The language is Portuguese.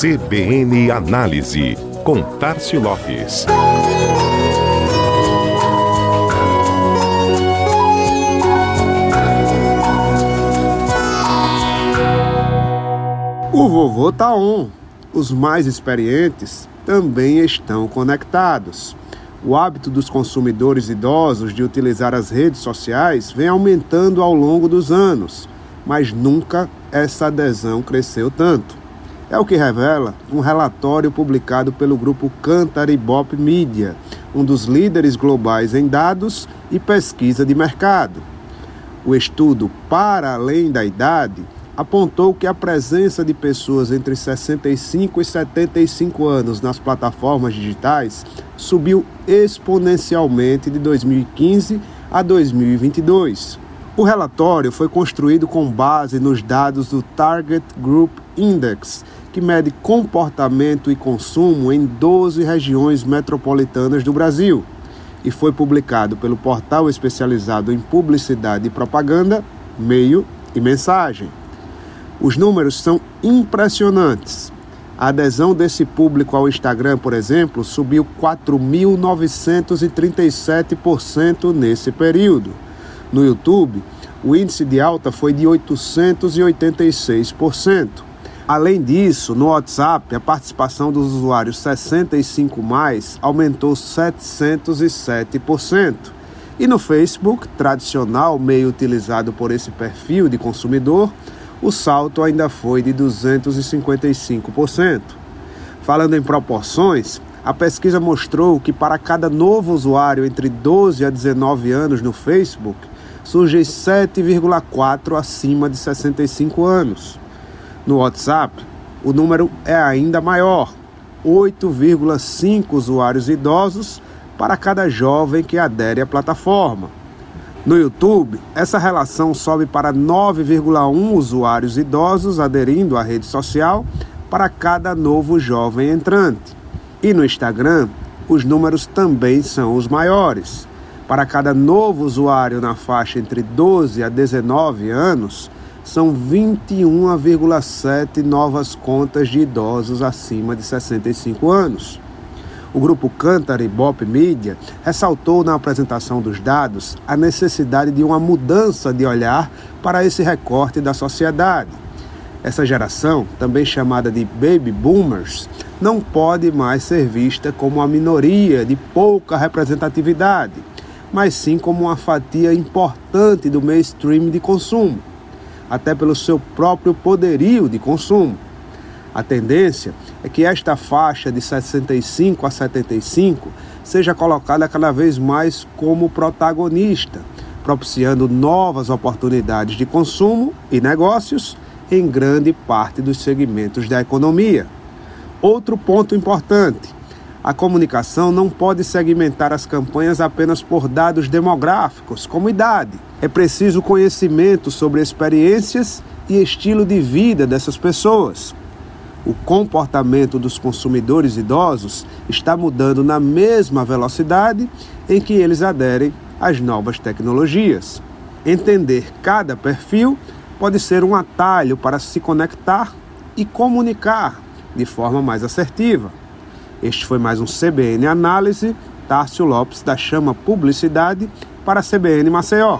CBN Análise, com Tarcio Lopes. O vovô tá on. Os mais experientes também estão conectados. O hábito dos consumidores idosos de utilizar as redes sociais vem aumentando ao longo dos anos, mas nunca essa adesão cresceu tanto. É o que revela um relatório publicado pelo grupo Cantaribop Media, um dos líderes globais em dados e pesquisa de mercado. O estudo Para Além da Idade apontou que a presença de pessoas entre 65 e 75 anos nas plataformas digitais subiu exponencialmente de 2015 a 2022. O relatório foi construído com base nos dados do Target Group Index, que mede comportamento e consumo em 12 regiões metropolitanas do Brasil, e foi publicado pelo portal especializado em publicidade e propaganda, meio e mensagem. Os números são impressionantes. A adesão desse público ao Instagram, por exemplo, subiu 4.937% nesse período. No YouTube, o índice de alta foi de 886%. Além disso, no WhatsApp, a participação dos usuários 65 mais aumentou 707%. E no Facebook, tradicional meio utilizado por esse perfil de consumidor, o salto ainda foi de 255%. Falando em proporções, a pesquisa mostrou que para cada novo usuário entre 12 a 19 anos no Facebook, surgem 7,4 acima de 65 anos. No WhatsApp, o número é ainda maior, 8,5 usuários idosos para cada jovem que adere à plataforma. No YouTube, essa relação sobe para 9,1 usuários idosos aderindo à rede social para cada novo jovem entrante. E no Instagram, os números também são os maiores. Para cada novo usuário na faixa entre 12 a 19 anos, são 21,7 novas contas de idosos acima de 65 anos. O grupo Cantar e Bop Media ressaltou na apresentação dos dados a necessidade de uma mudança de olhar para esse recorte da sociedade. Essa geração, também chamada de Baby Boomers, não pode mais ser vista como uma minoria de pouca representatividade, mas sim como uma fatia importante do mainstream de consumo, até pelo seu próprio poderio de consumo. A tendência é que esta faixa de 65 a 75 seja colocada cada vez mais como protagonista, propiciando novas oportunidades de consumo e negócios em grande parte dos segmentos da economia. Outro ponto importante: a comunicação não pode segmentar as campanhas apenas por dados demográficos, como idade. É preciso conhecimento sobre experiências e estilo de vida dessas pessoas o comportamento dos consumidores idosos está mudando na mesma velocidade em que eles aderem às novas tecnologias. Entender cada perfil pode ser um atalho para se conectar e comunicar de forma mais assertiva. Este foi mais um CBN Análise. Tárcio Lopes da Chama Publicidade para a CBN Maceió.